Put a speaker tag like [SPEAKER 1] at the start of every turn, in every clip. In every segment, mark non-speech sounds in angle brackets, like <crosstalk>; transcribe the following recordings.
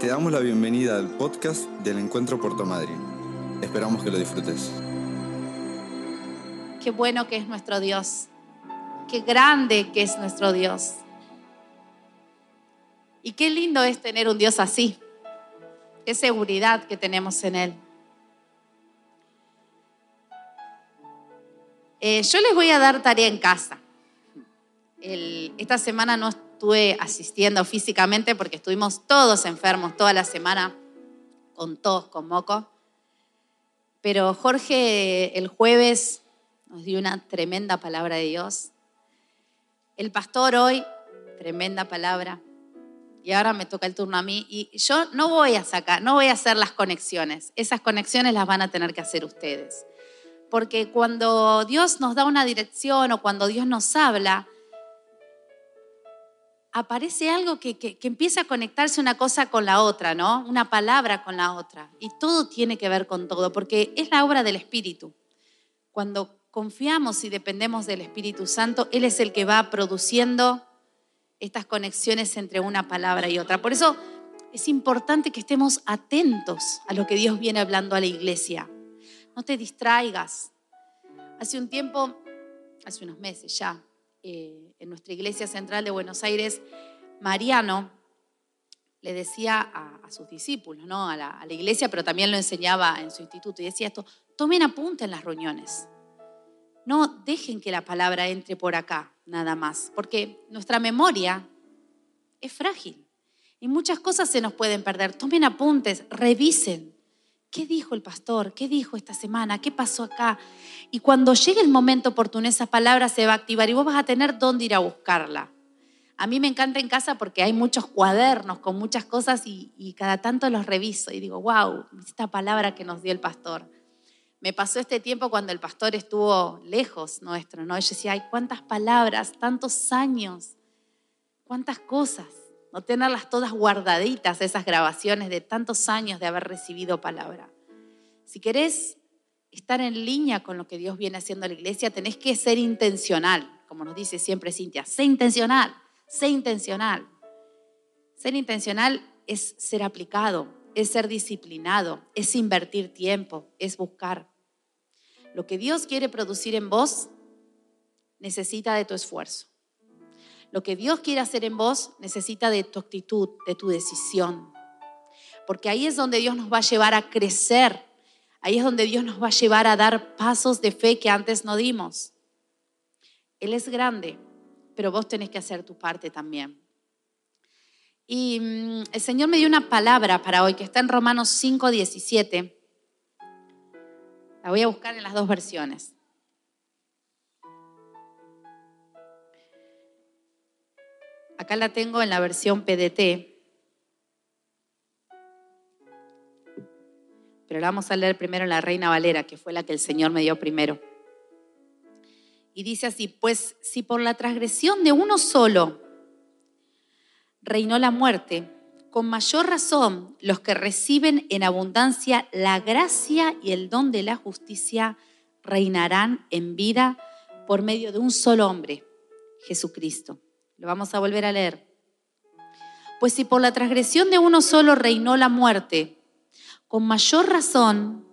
[SPEAKER 1] Te damos la bienvenida al podcast del Encuentro Puerto Madryn. Esperamos que lo disfrutes.
[SPEAKER 2] Qué bueno que es nuestro Dios. Qué grande que es nuestro Dios. Y qué lindo es tener un Dios así. Qué seguridad que tenemos en Él. Eh, yo les voy a dar tarea en casa. esta semana no estuve asistiendo físicamente porque estuvimos todos enfermos toda la semana, con tos, con moco. Pero Jorge el jueves nos dio una tremenda palabra de Dios. El pastor hoy, tremenda palabra. Y ahora me toca el turno a mí. Y yo no voy a sacar, no voy a hacer las conexiones. Esas conexiones las van a tener que hacer ustedes. Porque cuando Dios nos da una dirección o cuando Dios nos habla, aparece algo que, que, empieza a conectarse una cosa con la otra, ¿no? Una palabra con la otra. Y todo tiene que ver con todo, porque es la obra del Espíritu. Cuando confiamos y dependemos del Espíritu Santo, Él es el que va produciendo estas conexiones entre una palabra y otra. Por eso es importante que estemos atentos a lo que Dios viene hablando a la iglesia. No te distraigas. Hace un tiempo, hace unos meses ya, eh, en nuestra iglesia central de Buenos Aires, Mariano le decía a, sus discípulos, ¿no? a, la, iglesia, pero también lo enseñaba en su instituto, y decía esto, tomen apunte en las reuniones. No dejen que la palabra entre por acá, nada más, porque nuestra memoria es frágil y muchas cosas se nos pueden perder. Tomen apuntes, revisen. ¿Qué dijo el pastor? ¿Qué dijo esta semana? ¿Qué pasó acá? Y cuando llegue el momento oportuno, esa palabra se va a activar y vos vas a tener dónde ir a buscarla. A mí me encanta en casa porque hay muchos cuadernos con muchas cosas y, cada tanto los reviso y digo, wow, esta palabra que nos dio el pastor. Me pasó este tiempo cuando el pastor estuvo lejos nuestro, ¿no? Yo decía, ay, cuántas palabras, tantos años, cuántas cosas. No tenerlas todas guardaditas, esas grabaciones de tantos años de haber recibido palabra. Si querés estar en línea con lo que Dios viene haciendo a la iglesia, tenés que ser intencional, como nos dice siempre Cintia, sé intencional, sé intencional. Ser intencional es ser aplicado, es ser disciplinado, es invertir tiempo, es buscar. Lo que Dios quiere producir en vos necesita de tu esfuerzo. Lo que Dios quiere hacer en vos necesita de tu actitud, de tu decisión. Porque ahí es donde Dios nos va a llevar a crecer Ahí es donde Dios nos va a llevar a dar pasos de fe que antes no dimos. Él es grande, pero vos tenés que hacer tu parte también. Y mm, el Señor me dio una palabra para hoy que está en Romanos 5, 17. La voy a buscar en las dos versiones. Acá la tengo en la versión PDT. pero la vamos a leer primero en la Reina Valera, que fue la que el Señor me dio primero. Y dice así, pues si por la transgresión de uno solo reinó la muerte, con mayor razón los que reciben en abundancia la gracia y el don de la justicia reinarán en vida por medio de un solo hombre, Jesucristo. Lo vamos a volver a leer. Pues si por la transgresión de uno solo reinó la muerte, con mayor razón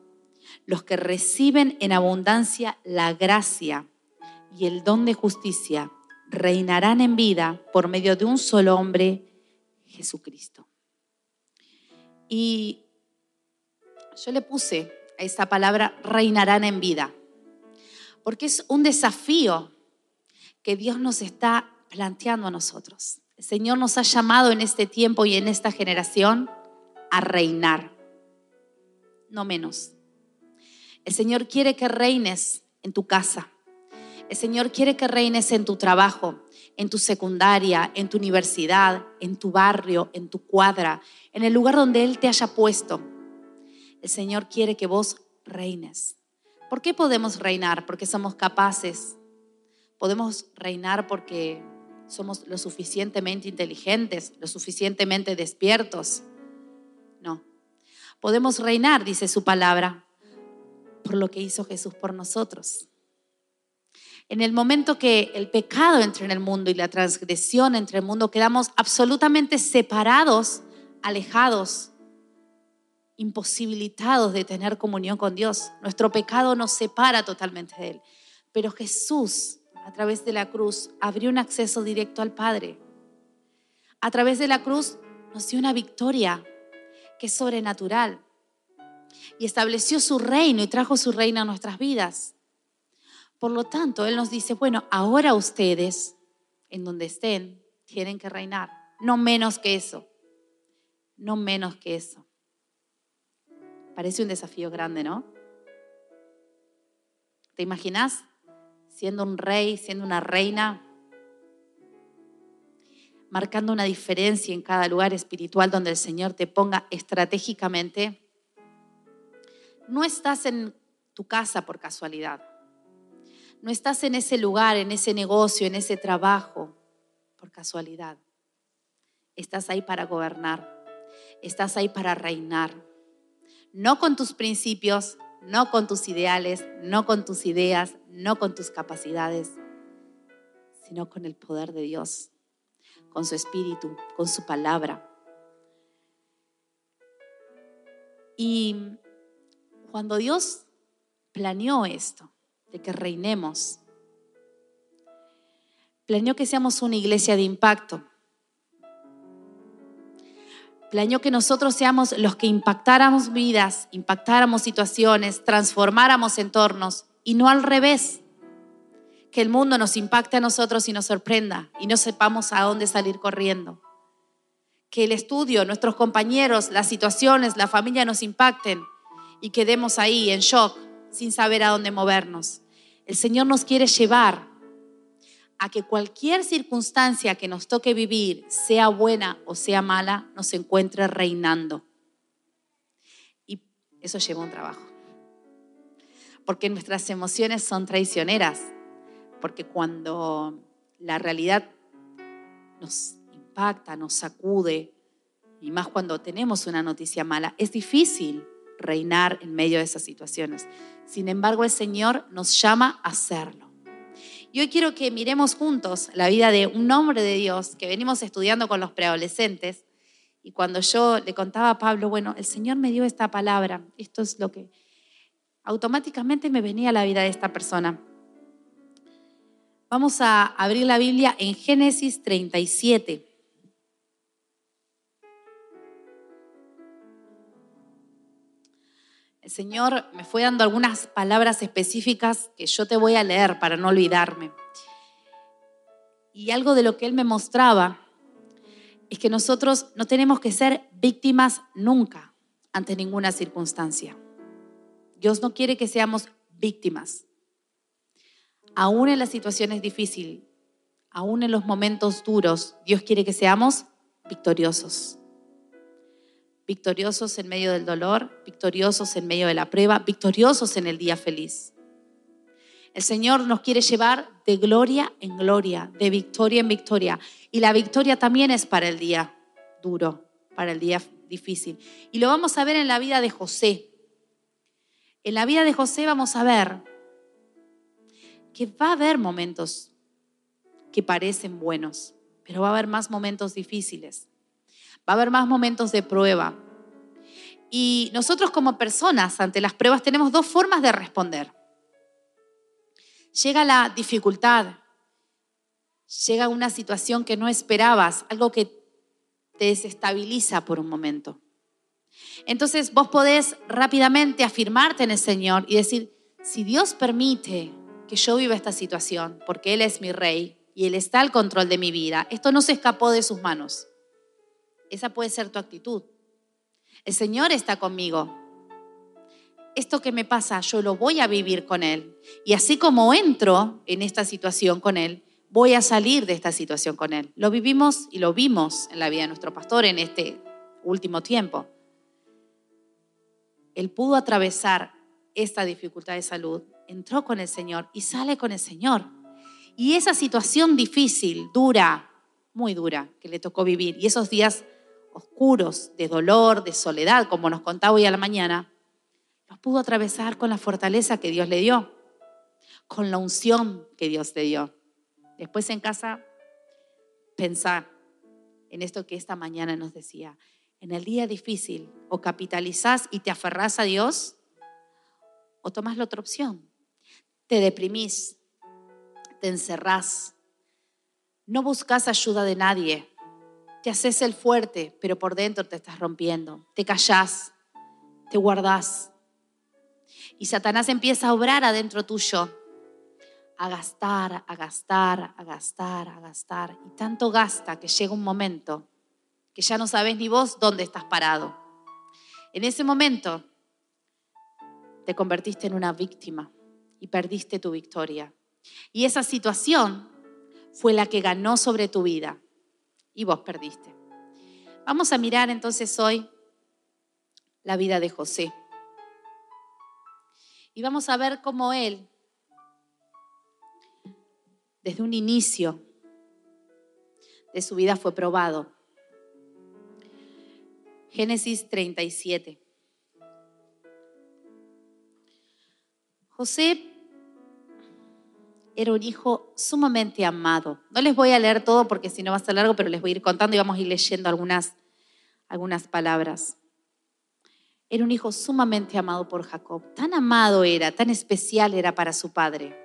[SPEAKER 2] los que reciben en abundancia la gracia y el don de justicia reinarán en vida por medio de un solo hombre, Jesucristo. Y yo le puse a esa palabra reinarán en vida, porque es un desafío que Dios nos está planteando a nosotros. El Señor nos ha llamado en este tiempo y en esta generación a reinar no menos. El Señor quiere que reines en tu casa. El Señor quiere que reines en tu trabajo, en tu secundaria, en tu universidad, en tu barrio, en tu cuadra, en el lugar donde Él te haya puesto. El Señor quiere que vos reines. ¿Por qué podemos reinar? Porque somos capaces. Podemos reinar porque somos lo suficientemente inteligentes, lo suficientemente despiertos. No, Podemos reinar, dice su palabra, por lo que hizo Jesús por nosotros. En el momento que el pecado entra en el mundo y la transgresión entre el mundo, quedamos absolutamente separados alejados, imposibilitados de tener comunión con Dios. Nuestro pecado nos separa totalmente de Él. Pero Jesús, a través de la cruz, abrió un acceso directo al Padre. A través de la cruz nos dio una victoria que es sobrenatural. Y estableció su reino y trajo su reino a nuestras vidas. Por lo tanto, Él nos dice, bueno, ahora ustedes, en donde estén, tienen que reinar. No menos que eso. No menos que eso. Parece un desafío grande, ¿no? ¿Te imaginas siendo un rey, siendo una reina, marcando una diferencia en cada lugar espiritual donde el Señor te ponga estratégicamente? No estás en tu casa por casualidad. No estás en ese lugar, en ese negocio, en ese trabajo por casualidad. Estás ahí para gobernar. Estás ahí para reinar no con tus principios, no con tus ideales, no con tus ideas, no con tus capacidades, sino con el poder de Dios, con su espíritu, con su palabra. Y cuando Dios planeó esto, de que reinemos, planeó que seamos una iglesia de impacto, año que nosotros seamos los que impactáramos vidas, impactáramos situaciones, transformáramos entornos y no al revés. Que el mundo nos impacte a nosotros y nos sorprenda y no sepamos a dónde salir corriendo. Que el estudio, nuestros compañeros, las situaciones, la familia nos impacten y quedemos ahí en shock sin saber a dónde movernos. El Señor nos quiere llevar a que cualquier circunstancia que nos toque vivir, sea buena o sea mala, nos encuentre reinando. Y eso lleva un trabajo. Porque nuestras emociones son traicioneras. Porque cuando la realidad nos impacta, nos sacude, y más cuando tenemos una noticia mala, es difícil reinar en medio de esas situaciones. Sin embargo, el Señor nos llama a hacerlo. Y hoy quiero que miremos juntos la vida de un hombre de Dios que venimos estudiando con los preadolescentes. Y cuando yo le contaba a Pablo, bueno, el Señor me dio esta palabra, esto es lo que automáticamente me venía a la vida de esta persona. Vamos a abrir la Biblia en Génesis 37. El Señor me fue dando algunas palabras específicas que yo te voy a leer para no olvidarme. Y algo de lo que Él me mostraba es que nosotros no tenemos que ser víctimas nunca ante ninguna circunstancia. Dios no quiere que seamos víctimas. Aún en las situaciones difíciles, aún en los momentos duros, Dios quiere que seamos victoriosos victoriosos en medio del dolor, victoriosos en medio de la prueba, victoriosos en el día feliz. El Señor nos quiere llevar de gloria en gloria, de victoria en victoria. Y la victoria también es para el día duro, para el día difícil. Y lo vamos a ver en la vida de José. En la vida de José vamos a ver que va a haber momentos que parecen buenos, pero va a haber más momentos difíciles. Va a haber más momentos de prueba. Y nosotros como personas ante las pruebas tenemos dos formas de responder. Llega la dificultad, llega una situación que no esperabas, algo que te desestabiliza por un momento. Entonces vos podés rápidamente afirmarte en el Señor y decir, si Dios permite que yo viva esta situación, porque Él es mi rey y Él está al control de mi vida, esto no se escapó de sus manos. Esa puede ser tu actitud. El Señor está conmigo. Esto que me pasa, yo lo voy a vivir con Él. Y así como entro en esta situación con Él, voy a salir de esta situación con Él. Lo vivimos y lo vimos en la vida de nuestro pastor en este último tiempo. Él pudo atravesar esta dificultad de salud, entró con el Señor y sale con el Señor. Y esa situación difícil, dura, muy dura, que le tocó vivir, y esos días oscuros, de dolor, de soledad, como nos contaba hoy a la mañana, los pudo atravesar con la fortaleza que Dios le dio, con la unción que Dios le dio. Después en casa, pensar en esto que esta mañana nos decía, en el día difícil, o capitalizás y te aferrás a Dios, o tomás la otra opción. Te deprimís, te encerrás, no buscas ayuda de nadie, te haces el fuerte, pero por dentro te estás rompiendo, te callás, te guardás. Y Satanás empieza a obrar adentro tuyo, a gastar, a gastar, a gastar, a gastar. Y tanto gasta que llega un momento que ya no sabes ni vos dónde estás parado. En ese momento te convertiste en una víctima y perdiste tu victoria. Y esa situación fue la que ganó sobre tu vida y vos perdiste. Vamos a mirar entonces hoy la vida de José. Y vamos a ver cómo él, desde un inicio de su vida, fue probado. Génesis 37. José era un hijo sumamente amado. No les voy a leer todo porque si no va a ser largo, pero les voy a ir contando y vamos a ir leyendo algunas, algunas palabras. Era un hijo sumamente amado por Jacob. Tan amado era, tan especial era para su padre,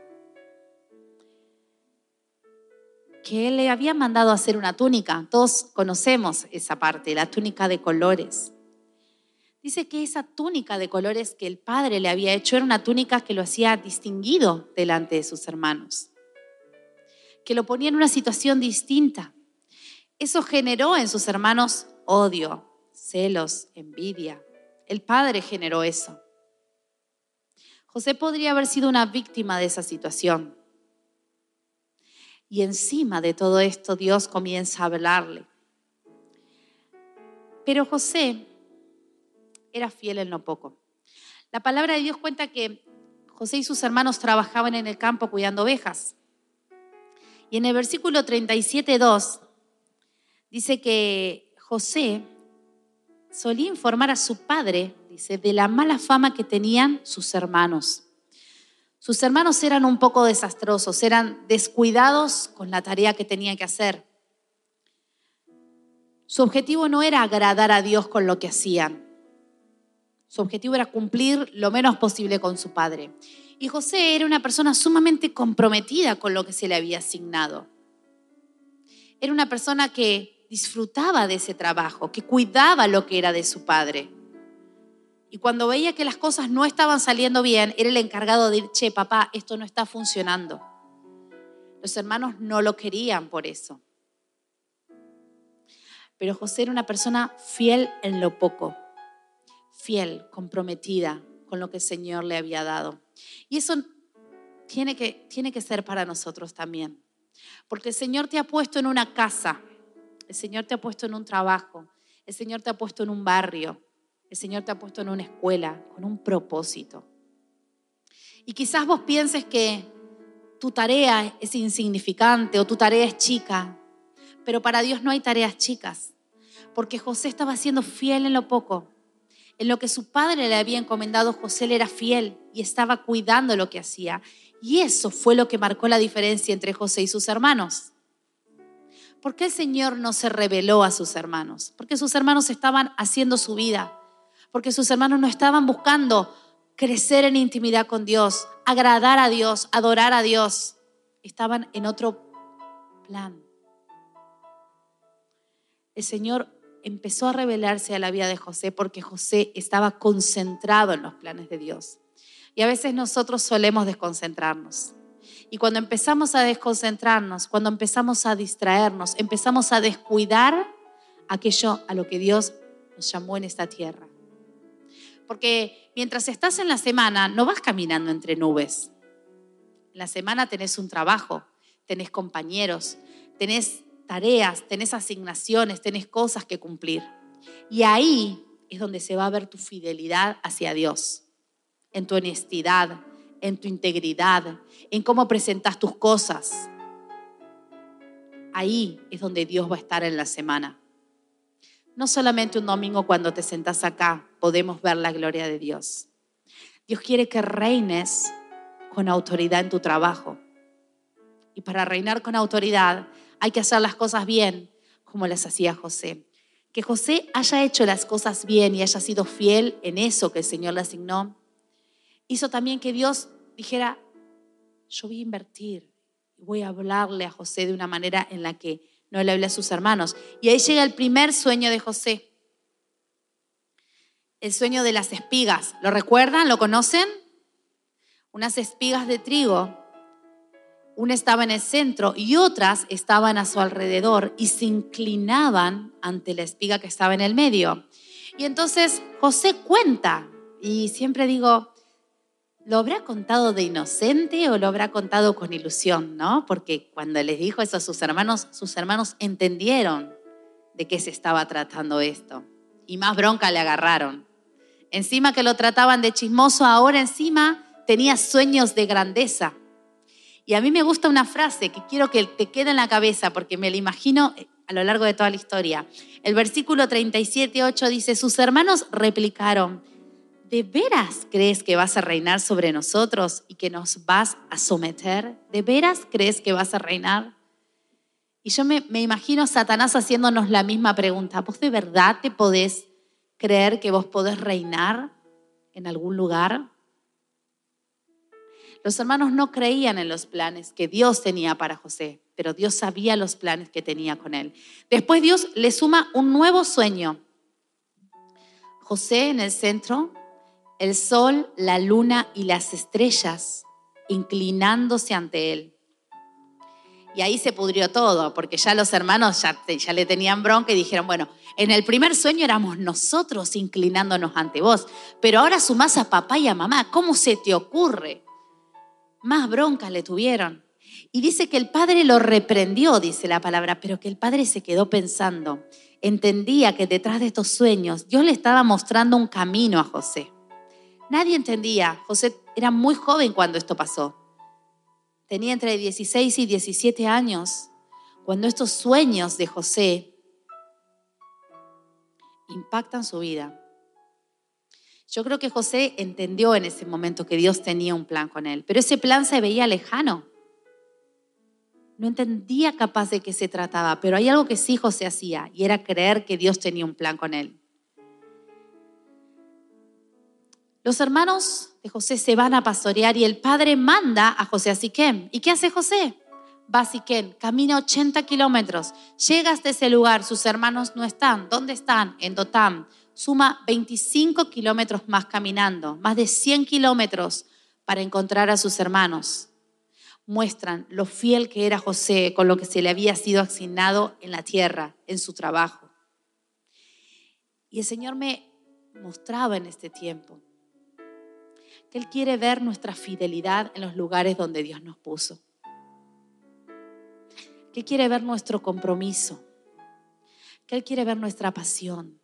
[SPEAKER 2] que él le había mandado hacer una túnica. Todos conocemos esa parte, la túnica de colores. Dice que esa túnica de colores que el padre le había hecho era una túnica que lo hacía distinguido delante de sus hermanos, que lo ponía en una situación distinta. Eso generó en sus hermanos odio, celos, envidia. El padre generó eso. José podría haber sido una víctima de esa situación. Y encima de todo esto Dios comienza a hablarle. Pero José era fiel en lo poco. La palabra de Dios cuenta que José y sus hermanos trabajaban en el campo cuidando ovejas. Y en el versículo 37.2 dice que José solía informar a su padre, dice, de la mala fama que tenían sus hermanos. Sus hermanos eran un poco desastrosos, eran descuidados con la tarea que tenían que hacer. Su objetivo no era agradar a Dios con lo que hacían. Su objetivo era cumplir lo menos posible con su padre. Y José era una persona sumamente comprometida con lo que se le había asignado. Era una persona que disfrutaba de ese trabajo, que cuidaba lo que era de su padre. Y cuando veía que las cosas no estaban saliendo bien, era el encargado de decir, che, papá, esto no está funcionando. Los hermanos no lo querían por eso. Pero José era una persona fiel en lo poco fiel, comprometida con lo que el Señor le había dado. Y eso tiene que, tiene que ser para nosotros también. Porque el Señor te ha puesto en una casa, el Señor te ha puesto en un trabajo, el Señor te ha puesto en un barrio, el Señor te ha puesto en una escuela con un propósito. Y quizás vos pienses que tu tarea es insignificante o tu tarea es chica, pero para Dios no hay tareas chicas, porque José estaba siendo fiel en lo poco en lo que su padre le había encomendado, José le era fiel y estaba cuidando lo que hacía. Y eso fue lo que marcó la diferencia entre José y sus hermanos. ¿Por qué el Señor no se reveló a sus hermanos? Porque sus hermanos estaban haciendo su vida. Porque sus hermanos no estaban buscando crecer en intimidad con Dios, agradar a Dios, adorar a Dios. Estaban en otro plan. El Señor empezó a revelarse a la vida de José porque José estaba concentrado en los planes de Dios. Y a veces nosotros solemos desconcentrarnos. Y cuando empezamos a desconcentrarnos, cuando empezamos a distraernos, empezamos a descuidar aquello a lo que Dios nos llamó en esta tierra. Porque mientras estás en la semana, no vas caminando entre nubes. En la semana tenés un trabajo, tenés compañeros, tenés tareas, tenés asignaciones, tenés cosas que cumplir. Y ahí es donde se va a ver tu fidelidad hacia Dios, en tu honestidad, en tu integridad, en cómo presentas tus cosas. Ahí es donde Dios va a estar en la semana. No solamente un domingo cuando te sentás acá podemos ver la gloria de Dios. Dios quiere que reines con autoridad en tu trabajo. Y para reinar con autoridad hay que hacer las cosas bien como las hacía José. que José haya hecho las cosas bien y haya sido fiel en eso que el Señor le asignó, hizo también que Dios dijera, yo voy a invertir, voy a hablarle a José de una manera en la que no le hablé a sus hermanos. Y ahí llega el primer sueño de José, el sueño de las espigas. ¿Lo recuerdan? ¿Lo conocen? Unas espigas de trigo una estaba en el centro y otras estaban a su alrededor y se inclinaban ante la espiga que estaba en el medio. Y entonces José cuenta, y siempre digo, ¿lo habrá contado de inocente o lo habrá contado con ilusión? ¿no? Porque cuando les dijo eso a sus hermanos, sus hermanos entendieron de qué se estaba tratando esto. Y más bronca le agarraron. Encima que lo trataban de chismoso, ahora encima tenía sueños de grandeza. Y a mí me gusta una frase que quiero que te quede en la cabeza porque me la imagino eh, a lo largo de toda la historia. El versículo 37.8 dice, sus hermanos replicaron, ¿de veras crees que vas a reinar sobre nosotros y que nos vas a someter? ¿De veras crees que vas a reinar? Y yo me, me imagino Satanás haciéndonos la misma pregunta. ¿Vos de verdad te podés creer que vos podés reinar en algún lugar? Los hermanos no creían en los planes que Dios tenía para José, pero Dios sabía los planes que tenía con él. Después Dios le suma un nuevo sueño. José en el centro, el sol, la luna y las estrellas inclinándose ante él. Y ahí se pudrió todo, porque ya los hermanos ya, le tenían bronca y dijeron, bueno, en el primer sueño éramos nosotros inclinándonos ante vos, pero ahora sumás a papá y a mamá, ¿cómo se te ocurre? Más bronca le tuvieron. Y dice que el padre lo reprendió, dice la palabra, pero que el padre se quedó pensando. Entendía que detrás de estos sueños Dios le estaba mostrando un camino a José. Nadie entendía. José era muy joven cuando esto pasó. Tenía entre 16 y 17 años cuando estos sueños de José impactan su vida. Yo creo que José entendió en ese momento que Dios tenía un plan con él, pero ese plan se veía lejano. No entendía capaz de qué se trataba, pero hay algo que sí José hacía y era creer que Dios tenía un plan con él. Los hermanos de José se van a pastorear y el padre manda a José a Siquem. ¿Y qué hace José? Va a Siquem, camina 80 kilómetros, llega hasta ese lugar, sus hermanos no están. ¿Dónde están? En Dotam suma 25 kilómetros más caminando, más de 100 kilómetros para encontrar a sus hermanos. Muestran lo fiel que era José con lo que se le había sido asignado en la tierra, en su trabajo. Y el Señor me mostraba en este tiempo que Él quiere ver nuestra fidelidad en los lugares donde Dios nos puso. Que Él quiere ver nuestro compromiso. Que Él quiere ver nuestra pasión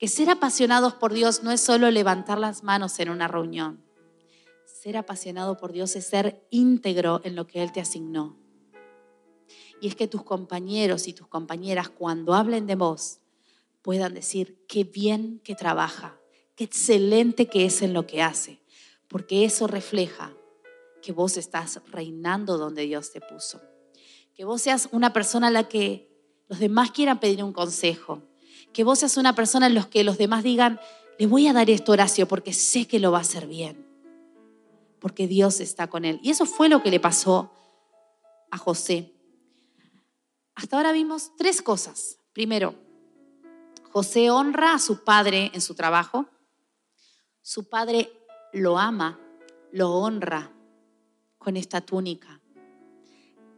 [SPEAKER 2] que ser apasionados por Dios no es solo levantar las manos en una reunión. Ser apasionado por Dios es ser íntegro en lo que Él te asignó. Y es que tus compañeros y tus compañeras cuando hablen de vos puedan decir qué bien que trabaja, qué excelente que es en lo que hace, porque eso refleja que vos estás reinando donde Dios te puso. Que vos seas una persona a la que los demás quieran pedir un consejo, que vos seas una persona en los que los demás digan, le voy a dar esto Horacio porque sé que lo va a hacer bien, porque Dios está con él. Y eso fue lo que le pasó a José. Hasta ahora vimos tres cosas. Primero, José honra a su padre en su trabajo. Su padre lo ama, lo honra con esta túnica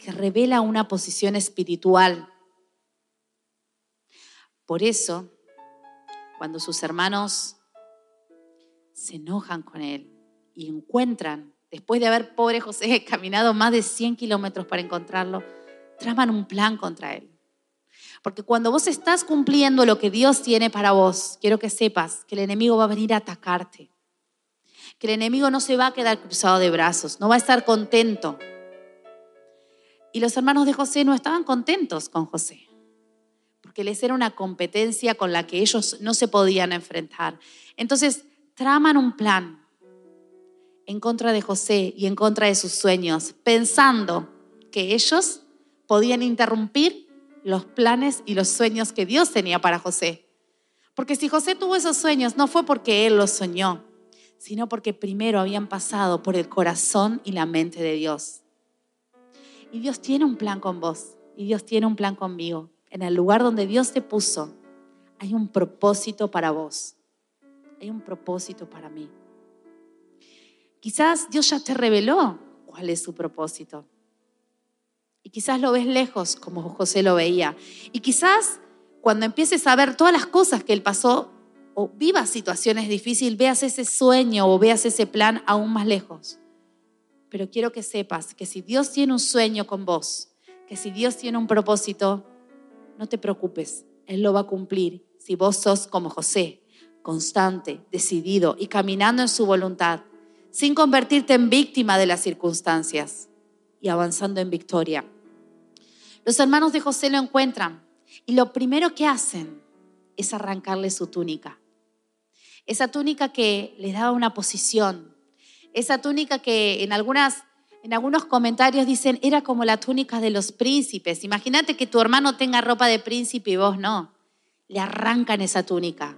[SPEAKER 2] que revela una posición espiritual por eso, cuando sus hermanos se enojan con él y encuentran, después de haber, pobre José, <laughs> caminado más de 100 kilómetros para encontrarlo, traman un plan contra él. Porque cuando vos estás cumpliendo lo que Dios tiene para vos, quiero que sepas que el enemigo va a venir a atacarte. Que el enemigo no se va a quedar cruzado de brazos, no va a estar contento. Y los hermanos de José no estaban contentos con José porque les era una competencia con la que ellos no se podían enfrentar. Entonces, traman un plan en contra de José y en contra de sus sueños, pensando que ellos podían interrumpir los planes y los sueños que Dios tenía para José. Porque si José tuvo esos sueños, no fue porque él los soñó, sino porque primero habían pasado por el corazón y la mente de Dios. Y Dios tiene un plan con vos, y Dios tiene un plan conmigo. En el lugar donde Dios te puso, hay un propósito para vos. Hay un propósito para mí. Quizás Dios ya te reveló cuál es su propósito. Y quizás lo ves lejos, como José lo veía. Y quizás cuando empieces a ver todas las cosas que él pasó, o vivas situaciones difíciles, veas ese sueño o veas ese plan aún más lejos. Pero quiero que sepas que si Dios tiene un sueño con vos, que si Dios tiene un propósito, no te preocupes, Él lo va a cumplir si vos sos como José, constante, decidido y caminando en su voluntad, sin convertirte en víctima de las circunstancias y avanzando en victoria. Los hermanos de José lo encuentran y lo primero que hacen es arrancarle su túnica. Esa túnica que les daba una posición, esa túnica que en, algunas, en algunos comentarios dicen era como la túnica de los príncipes. Imagínate que tu hermano tenga ropa de príncipe y vos no. Le arrancan esa túnica.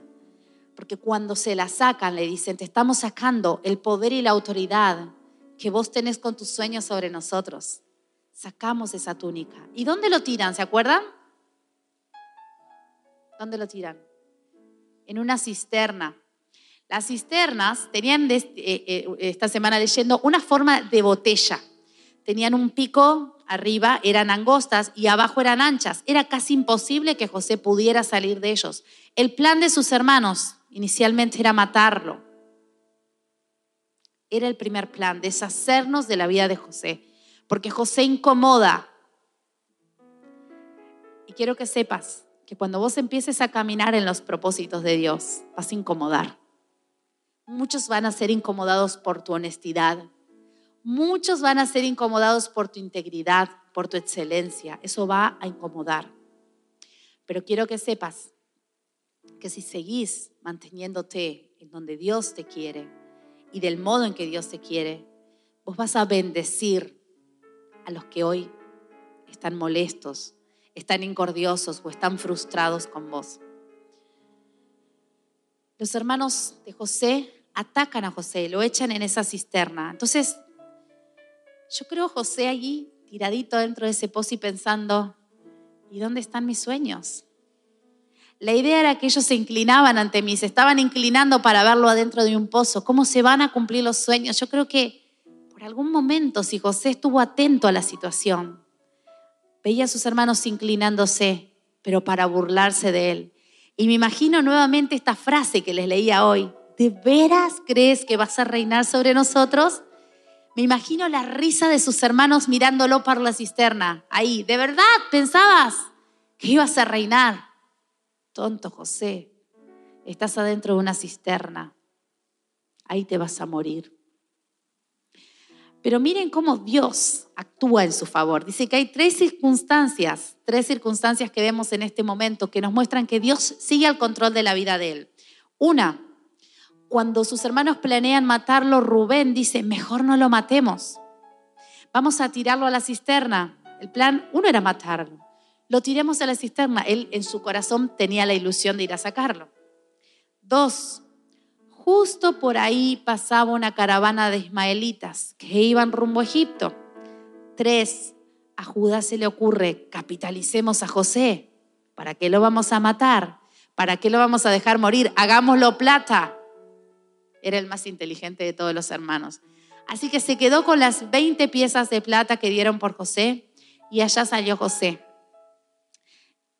[SPEAKER 2] Porque cuando se la sacan, le dicen, te estamos sacando el poder y la autoridad que vos tenés con tus sueños sobre nosotros. Sacamos esa túnica. ¿Y dónde lo tiran? ¿Se acuerdan? ¿Dónde lo tiran? En una cisterna. Las cisternas tenían, eh, eh, esta semana leyendo, una forma de botella. Tenían un pico arriba, eran angostas y abajo eran anchas. Era casi imposible que José pudiera salir de ellos. El plan de sus hermanos inicialmente era matarlo era el primer plan, deshacernos de la vida de José, porque José incomoda. Y quiero que sepas que cuando vos empieces a caminar en los propósitos de Dios, vas a incomodar. Muchos van a ser incomodados por tu honestidad. Muchos van a ser incomodados por tu integridad, por tu excelencia. Eso va a incomodar. Pero quiero que sepas que si seguís manteniéndote en donde Dios te quiere, y del modo en que Dios te quiere, vos vas a bendecir a los que hoy están molestos, están incordiosos o están frustrados con vos. Los hermanos de José atacan a José, lo echan en esa cisterna. Entonces, yo creo José allí tiradito dentro de ese pozo y pensando, ¿y dónde están mis sueños? La idea era que ellos se inclinaban ante mí, se estaban inclinando para verlo adentro de un pozo. ¿Cómo se van a cumplir los sueños? Yo creo que por algún momento, si José estuvo atento a la situación, veía a sus hermanos inclinándose, pero para burlarse de él. Y me imagino nuevamente esta frase que les leía hoy. ¿De veras crees que vas a reinar sobre nosotros? Me imagino la risa de sus hermanos mirándolo por la cisterna. Ahí, ¿de verdad pensabas que ibas a reinar? Tonto José, estás adentro de una cisterna, ahí te vas a morir. Pero miren cómo Dios actúa en su favor. Dice que hay tres circunstancias, tres circunstancias que vemos en este momento que nos muestran que Dios sigue al control de la vida de él. Una, cuando sus hermanos planean matarlo, Rubén dice, mejor no lo matemos. Vamos a tirarlo a la cisterna. El plan, uno era matarlo lo tiremos a la cisterna. Él en su corazón tenía la ilusión de ir a sacarlo. Dos, justo por ahí pasaba una caravana de ismaelitas que iban rumbo a Egipto. Tres, a Judá se le ocurre, capitalicemos a José. ¿Para qué lo vamos a matar? ¿Para qué lo vamos a dejar morir? Hagámoslo plata. Era el más inteligente de todos los hermanos. Así que se quedó con las 20 piezas de plata que dieron por José y allá salió José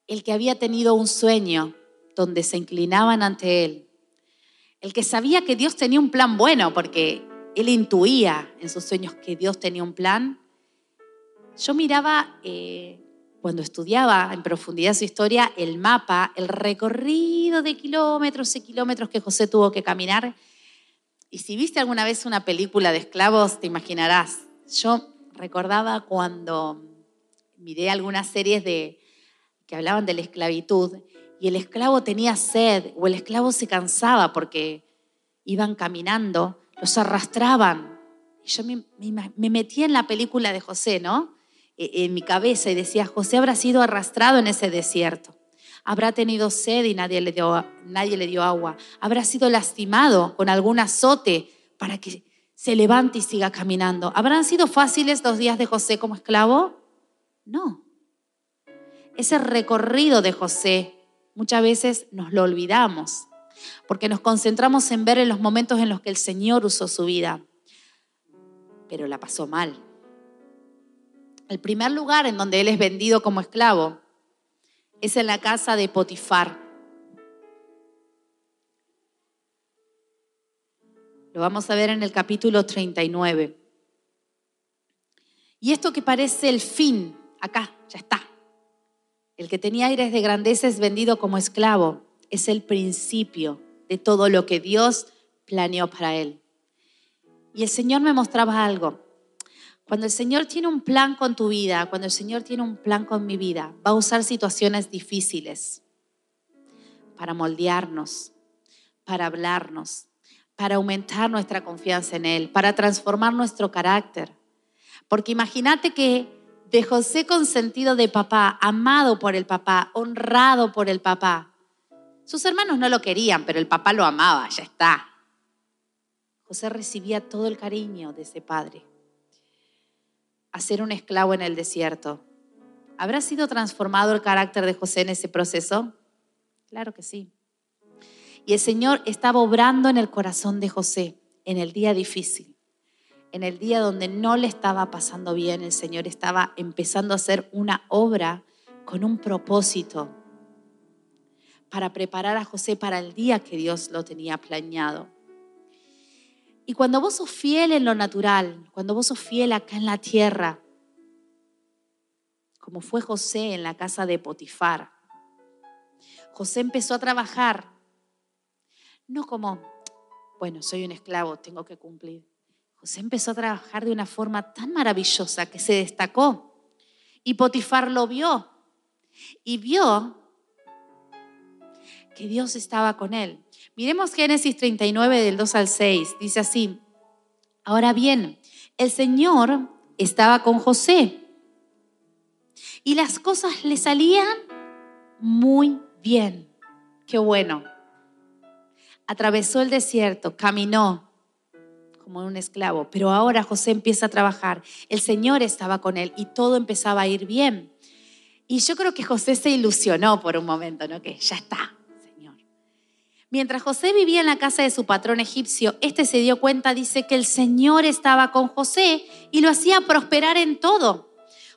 [SPEAKER 2] el que había tenido un sueño donde se inclinaban ante él, el que sabía que Dios tenía un plan bueno, porque él intuía en sus sueños que Dios tenía un plan. Yo miraba, eh, cuando estudiaba en profundidad su historia, el mapa, el recorrido de kilómetros y kilómetros que José tuvo que caminar. Y si viste alguna vez una película de esclavos, te imaginarás. Yo recordaba cuando miré algunas series de, que hablaban de la esclavitud y el esclavo tenía sed o el esclavo se cansaba porque iban caminando, los arrastraban. Yo me, me, metía en la película de José, ¿no? eh, en mi cabeza y decía, José habrá sido arrastrado en ese desierto. Habrá tenido sed y nadie le dio, nadie le dio agua. Habrá sido lastimado con algún azote para que se levante y siga caminando. ¿Habrán sido fáciles los días de José como esclavo? No. Ese recorrido de José muchas veces nos lo olvidamos porque nos concentramos en ver en los momentos en los que el Señor usó su vida, pero la pasó mal. El primer lugar en donde él es vendido como esclavo es en la casa de Potifar. Lo vamos a ver en el capítulo 39. Y esto que parece el fin, acá, ya está. El que tenía aires de grandeza es vendido como esclavo. Es el principio de todo lo que Dios planeó para él. Y el Señor me mostraba algo. Cuando el Señor tiene un plan con tu vida, cuando el Señor tiene un plan con mi vida, va a usar situaciones difíciles para moldearnos, para hablarnos, para aumentar nuestra confianza en Él, para transformar nuestro carácter. Porque imagínate que de José con sentido de papá, amado por el papá, honrado por el papá, sus hermanos no lo querían, pero el papá lo amaba, ya está. José recibía todo el cariño de ese padre. A ser un esclavo en el desierto. ¿Habrá sido transformado el carácter de José en ese proceso? Claro que sí. Y el Señor estaba obrando en el corazón de José en el día difícil, en el día donde no le estaba pasando bien, el Señor estaba empezando a hacer una obra con un propósito para preparar a José para el día que Dios lo tenía planeado. Y cuando vos sos fiel en lo natural, cuando vos sos fiel acá en la tierra, como fue José en la casa de Potifar, José empezó a trabajar, no como, bueno, soy un esclavo, tengo que cumplir. José empezó a trabajar de una forma tan maravillosa que se destacó. Y Potifar lo vio. Y vio que Dios estaba con él. Miremos Génesis 39 del 2 al 6. Dice así, ahora bien, el Señor estaba con José y las cosas le salían muy bien. Qué bueno. Atravesó el desierto, caminó como un esclavo, pero ahora José empieza a trabajar. El Señor estaba con él y todo empezaba a ir bien. Y yo creo que José se ilusionó por un momento, ¿no? Que ya está, Mientras José vivía en la casa de su patrón egipcio, este se dio cuenta, dice, que el Señor estaba con José y lo hacía prosperar en todo.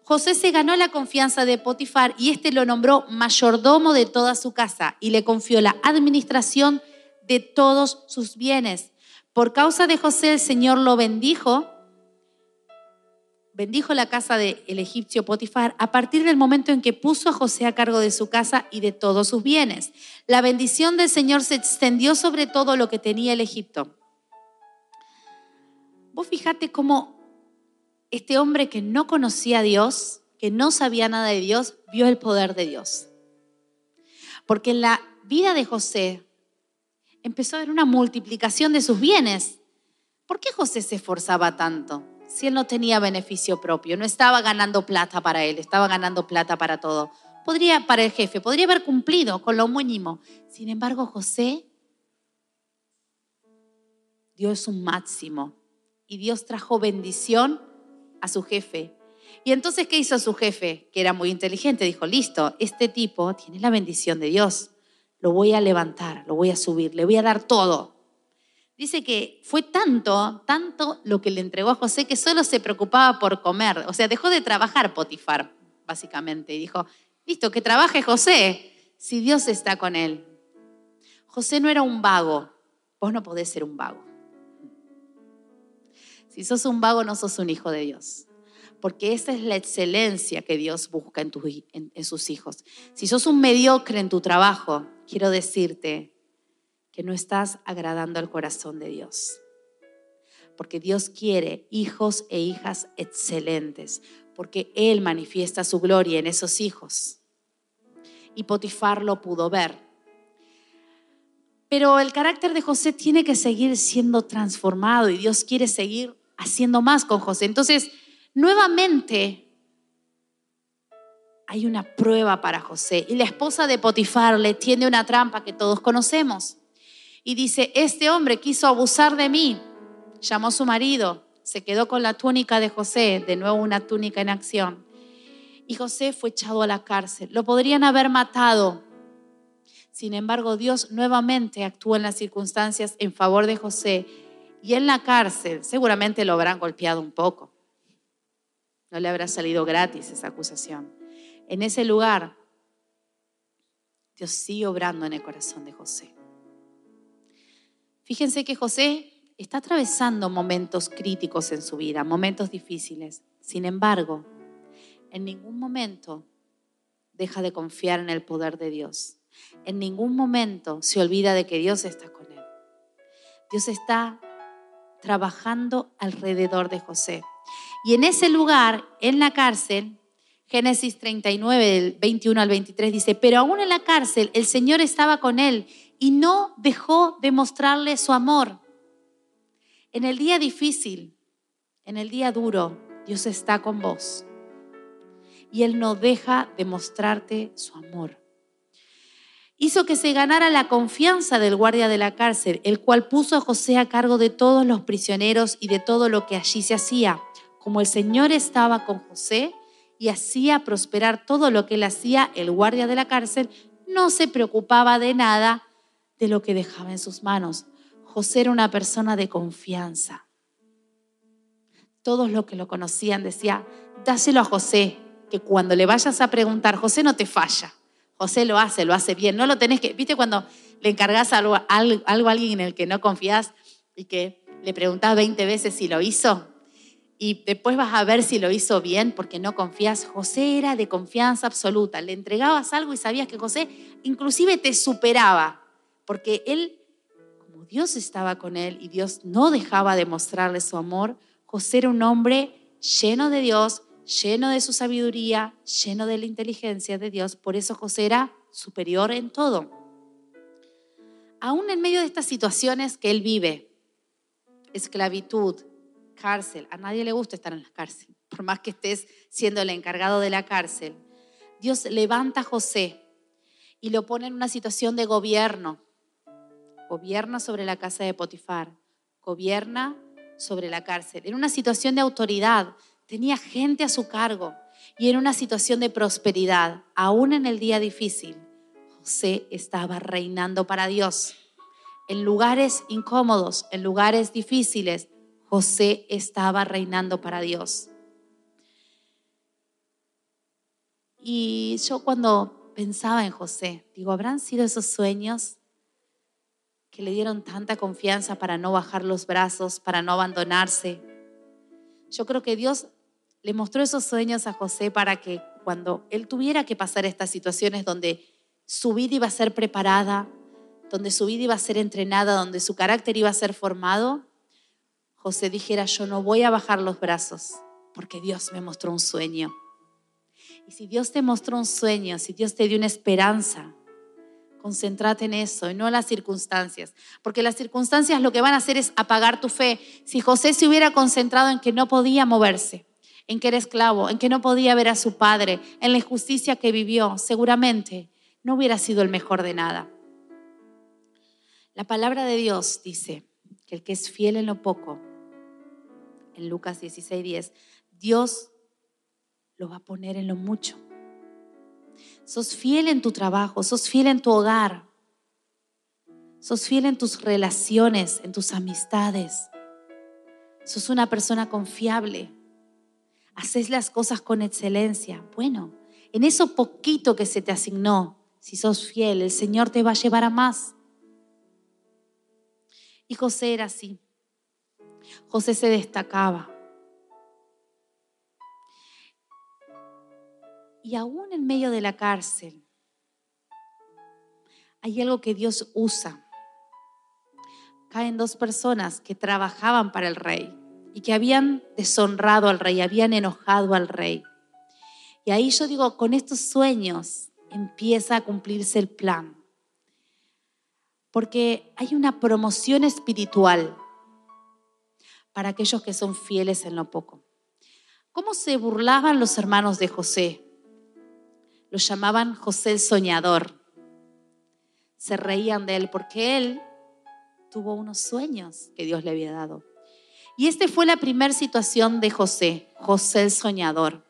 [SPEAKER 2] José se ganó la confianza de Potifar y este lo nombró mayordomo de toda su casa y le confió la administración de todos sus bienes. Por causa de José el Señor lo bendijo bendijo la casa del egipcio Potifar a partir del momento en que puso a José a cargo de su casa y de todos sus bienes. La bendición del Señor se extendió sobre todo lo que tenía el Egipto. Vos fijate cómo este hombre que no conocía a Dios, que no sabía nada de Dios, vio el poder de Dios. Porque en la vida de José empezó a haber una multiplicación de sus bienes. ¿Por qué José se esforzaba tanto? si él no tenía beneficio propio, no estaba ganando plata para él, estaba ganando plata para todo. Podría, para el jefe, podría haber cumplido con lo mínimo. Sin embargo, José, Dios es un máximo y Dios trajo bendición a su jefe. Y entonces, ¿qué hizo su jefe? Que era muy inteligente. Dijo, listo, este tipo tiene la bendición de Dios. Lo voy a levantar, lo voy a subir, le voy a dar todo dice que fue tanto, tanto lo que le entregó a José que solo se preocupaba por comer. O sea, dejó de trabajar Potifar, básicamente, y dijo, listo, que trabaje José, si Dios está con él. José no era un vago, vos no podés ser un vago. Si sos un vago, no sos un hijo de Dios. Porque esa es la excelencia que Dios busca en, sus hijos. Si sos un mediocre en tu trabajo, quiero decirte que no estás agradando al corazón de Dios. Porque Dios quiere hijos e hijas excelentes, porque Él manifiesta su gloria en esos hijos. Y Potifar lo pudo ver. Pero el carácter de José tiene que seguir siendo transformado y Dios quiere seguir haciendo más con José. Entonces, nuevamente, hay una prueba para José. Y la esposa de Potifar le tiende una trampa que todos conocemos. Y dice, este hombre quiso abusar de mí. Llamó a su marido, se quedó con la túnica de José, de nuevo una túnica en acción. Y José fue echado a la cárcel. Lo podrían haber matado. Sin embargo, Dios nuevamente actúa en las circunstancias en favor de José. Y en la cárcel seguramente lo habrán golpeado un poco. No le habrá salido gratis esa acusación. En ese lugar, Dios sigue obrando en el corazón de José. Fíjense que José está atravesando momentos críticos en su vida, momentos difíciles. Sin embargo, en ningún momento deja de confiar en el poder de Dios. En ningún momento se olvida de que Dios está con él. Dios está trabajando alrededor de José. Y en ese lugar, en la cárcel, Génesis 39, del 21 al 23 dice, pero aún en la cárcel el Señor estaba con él y no dejó de mostrarle su amor. En el día difícil, en el día duro, Dios está con vos. Y Él no deja de mostrarte su amor. Hizo que se ganara la confianza del guardia de la cárcel, el cual puso a José a cargo de todos los prisioneros y de todo lo que allí se hacía. Como el Señor estaba con José, y hacía prosperar todo lo que él hacía, el guardia de la cárcel no se preocupaba de nada de lo que dejaba en sus manos. José era una persona de confianza. Todos los que lo conocían decían, dáselo a José, que cuando le vayas a preguntar, José no te falla. José lo hace, lo hace bien. No lo tenés que, viste cuando le encargas algo, a alguien en el que no confías y que le preguntás 20 veces si lo hizo, y después vas a ver si lo hizo bien porque no confías. José era de confianza absoluta. Le entregabas algo y sabías que José inclusive te superaba, porque él, como Dios estaba con él y Dios no dejaba de mostrarle su amor, José era un hombre lleno de Dios, lleno de su sabiduría, lleno de la inteligencia de Dios. Por eso José era superior en todo. Aún en medio de estas situaciones que él vive, esclavitud, cárcel. A nadie le gusta estar en la cárcel, por más que estés siendo el encargado de la cárcel. Dios levanta a José y lo pone en una situación de gobierno. Gobierna sobre la casa de Potifar, gobierna sobre la cárcel. En una situación de autoridad, tenía gente a su cargo y en una situación de prosperidad, aún en el día difícil, José estaba reinando para Dios. En lugares incómodos, en lugares difíciles, José estaba reinando para Dios. Y yo cuando pensaba en José, digo, ¿habrán sido esos sueños que le dieron tanta confianza para no bajar los brazos, para no abandonarse? Yo creo que Dios le mostró esos sueños a José para que cuando él tuviera que pasar estas situaciones donde su vida iba a ser preparada, donde su vida iba a ser entrenada, donde su carácter iba a ser formado, José dijera, yo no voy a bajar los brazos porque Dios me mostró un sueño. Y si Dios te mostró un sueño, si Dios te dio una esperanza, concéntrate en eso y no en las circunstancias, porque las circunstancias lo que van a hacer es apagar tu fe. Si José se hubiera concentrado en que no podía moverse, en que era esclavo, en que no podía ver a su padre, en la injusticia que vivió, seguramente no hubiera sido el mejor de nada. La palabra de Dios dice que el que es fiel en lo poco, en Lucas 16, 10, Dios lo va a poner en lo mucho. Sos fiel en tu trabajo, sos fiel en tu hogar, sos fiel en tus relaciones, en tus amistades. Sos una persona confiable. Haces las cosas con excelencia. Bueno, en eso poquito que se te asignó, si sos fiel, el Señor te va a llevar a más. Y José era así. José se destacaba. Y aún en medio de la cárcel, hay algo que Dios usa. Caen dos personas que trabajaban para el rey y que habían deshonrado al rey, habían enojado al rey. Y ahí yo digo, con estos sueños empieza a cumplirse el plan. Porque hay una promoción espiritual para aquellos que son fieles en lo poco. ¿Cómo se burlaban los hermanos de José? lo llamaban José el soñador. Se reían de él porque él tuvo unos sueños que Dios le había dado. Y esta fue la primera situación de José, José el soñador.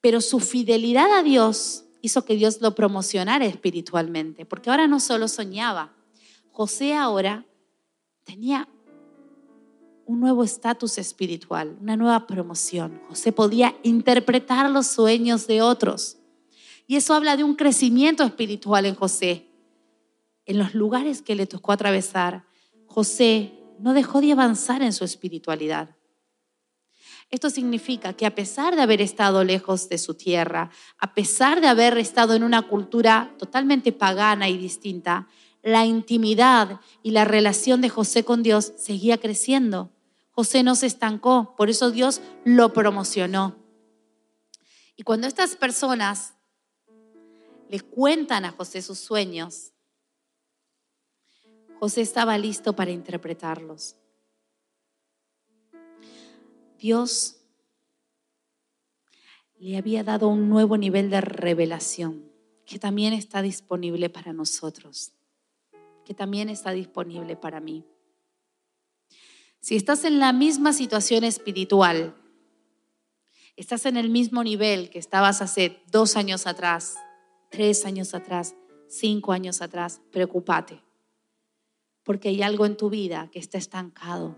[SPEAKER 2] Pero su fidelidad a Dios hizo que Dios lo promocionara espiritualmente, porque ahora no solo soñaba, José ahora tenía un nuevo estatus espiritual, una nueva promoción. José podía interpretar los sueños de otros. Y eso habla de un crecimiento espiritual en José. En los lugares que le tocó atravesar, José no dejó de avanzar en su espiritualidad. Esto significa que a pesar de haber estado lejos de su tierra, a pesar de haber estado en una cultura totalmente pagana y distinta, la intimidad y la relación de José con Dios seguía creciendo. José no se estancó, por eso Dios lo promocionó. Y cuando estas personas le cuentan a José sus sueños, José estaba listo para interpretarlos. Dios le había dado un nuevo nivel de revelación que también está disponible para nosotros que también está disponible para mí. Si estás en la misma situación espiritual, estás en el mismo nivel que estabas hace dos años atrás, tres años atrás, cinco años atrás, preocúpate, porque hay algo en tu vida que está estancado.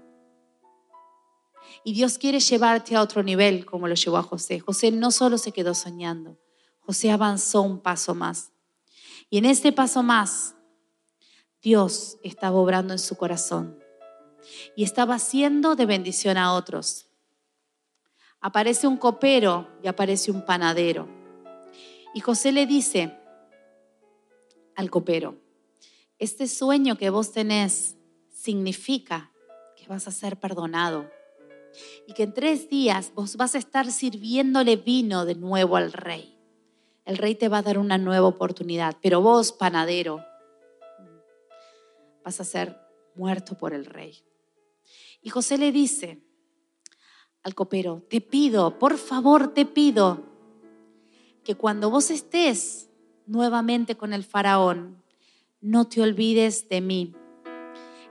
[SPEAKER 2] Y Dios quiere llevarte a otro nivel, como lo llevó a José. José no solo se quedó soñando, José avanzó un paso más. Y en este paso más, Dios estaba obrando en su corazón y estaba haciendo de bendición a otros. Aparece un copero y aparece un panadero. Y José le dice al copero, este sueño que vos tenés significa que vas a ser perdonado y que en tres días vos vas a estar sirviéndole vino de nuevo al rey. El rey te va a dar una nueva oportunidad, pero vos, panadero, vas a ser muerto por el rey. Y José le dice al copero, te pido, por favor te pido, que cuando vos estés nuevamente con el faraón, no te olvides de mí.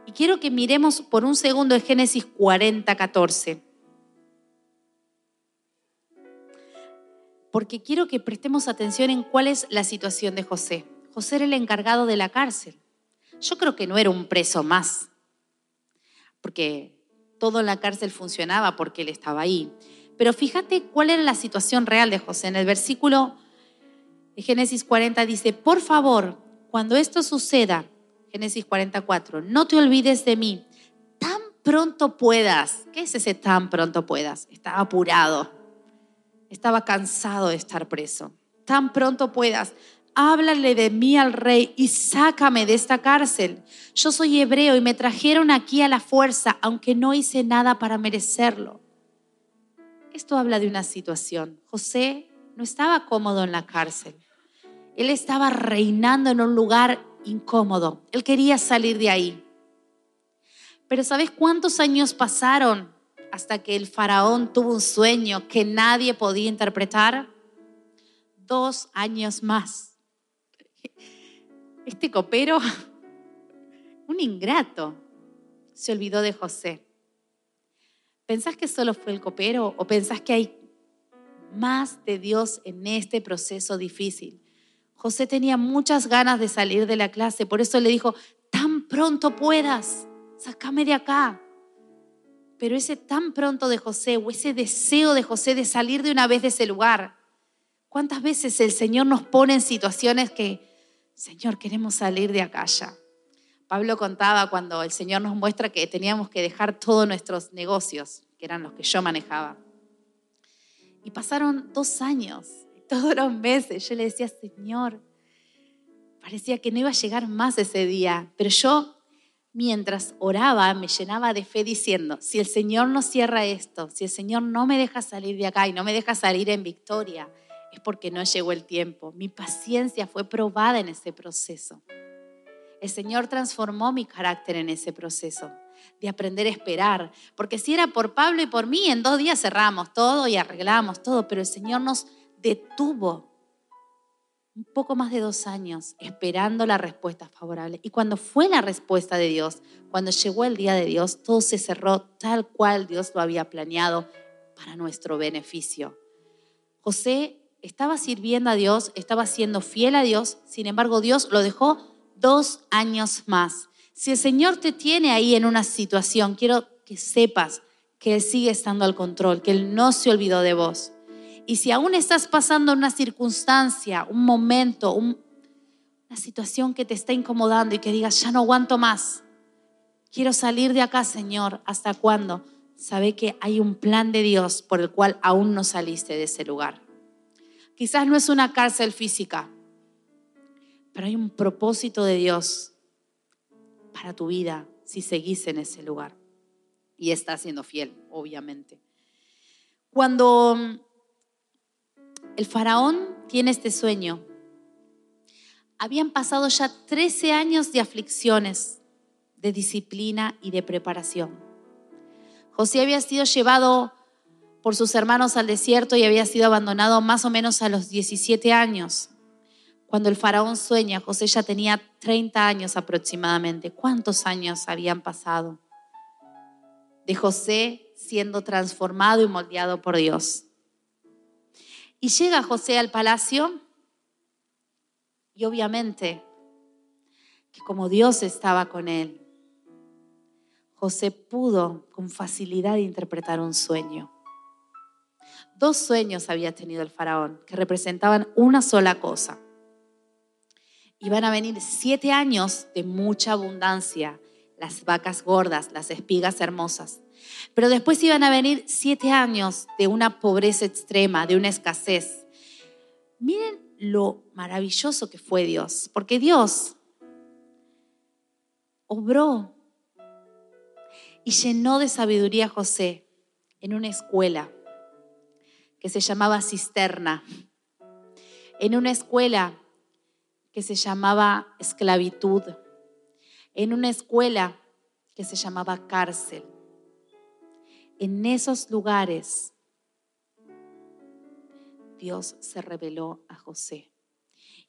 [SPEAKER 2] Y quiero que miremos por un segundo en Génesis 40, 14. Porque quiero que prestemos atención en cuál es la situación de José. José era el encargado de la cárcel. Yo creo que no era un preso más, porque todo en la cárcel funcionaba porque él estaba ahí. Pero fíjate cuál era la situación real de José. En el versículo de Génesis 40 dice, por favor, cuando esto suceda, Génesis 44, no te olvides de mí, tan pronto puedas. ¿Qué es ese tan pronto puedas? Estaba apurado, estaba cansado de estar preso. Tan pronto puedas, háblale de mí al rey y sácame de esta cárcel. Yo soy hebreo y me trajeron aquí a la fuerza, aunque no hice nada para merecerlo. Esto habla de una situación. José no estaba cómodo en la cárcel. Él estaba reinando en un lugar incómodo. Él quería salir de ahí. Pero ¿sabes cuántos años pasaron hasta que el faraón tuvo un sueño que nadie podía interpretar? Dos años más. <laughs> Este copero, <laughs> un ingrato, se olvidó de José. ¿Pensás que solo fue el copero o pensás que hay más de Dios en este proceso difícil? José tenía muchas ganas de salir de la clase, por eso le dijo, tan pronto puedas, sácame de acá. Pero ese tan pronto de José o ese deseo de José de salir de una vez de ese lugar, ¿cuántas veces el Señor nos pone en situaciones que Señor, queremos salir de acá ya. Pablo contaba cuando el Señor nos muestra que teníamos que dejar todos nuestros negocios, que eran los que yo manejaba. Y pasaron dos años, <laughs> todos los meses. Yo le decía, Señor, parecía que no iba a llegar más ese día, pero yo mientras oraba me llenaba de fe diciendo, si el Señor no cierra esto, si el Señor no me deja salir de acá y no me deja salir en victoria, es porque no llegó el tiempo. Mi paciencia fue probada en ese proceso. El Señor transformó mi carácter en ese proceso de aprender a esperar. Porque si era por Pablo y por mí, en dos días cerramos todo y arreglamos todo, pero el Señor nos detuvo un poco más de dos años esperando la respuesta favorable. Y cuando fue la respuesta de Dios, cuando llegó el día de Dios, todo se cerró tal cual Dios lo había planeado para nuestro beneficio. José estaba sirviendo a Dios, estaba siendo fiel a Dios, sin embargo Dios lo dejó dos años más. Si el Señor te tiene ahí en una situación, quiero que sepas que Él sigue estando al control, que Él no se olvidó de vos. Y si aún estás pasando una circunstancia, un momento, una situación que te está incomodando y que digas, ya no aguanto más, quiero salir de acá, Señor, ¿hasta cuándo? Sabe que hay un plan de Dios por el cual aún no saliste de ese lugar. Quizás no es una cárcel física, pero hay un propósito de Dios para tu vida si seguís en ese lugar. Y estás siendo fiel, obviamente. Cuando el faraón tiene este sueño, habían pasado ya 13 años de aflicciones, de disciplina y de preparación. José había sido llevado por sus hermanos al desierto y había sido abandonado más o menos a los 17 años. Cuando el faraón sueña, José ya tenía 30 años aproximadamente. ¿Cuántos años habían pasado? De José siendo transformado y moldeado por Dios. Y llega José al palacio y obviamente que como Dios estaba con él, José pudo con facilidad interpretar un sueño. Dos sueños había tenido el faraón que representaban una sola cosa. Iban a venir siete años de mucha abundancia, las vacas gordas, las espigas hermosas. Pero después iban a venir siete años de una pobreza extrema, de una escasez. Miren lo maravilloso que fue Dios, porque Dios obró y llenó de sabiduría a José en una escuela que se llamaba cisterna, en una escuela que se llamaba esclavitud, en una escuela que se llamaba cárcel. En esos lugares Dios se reveló a José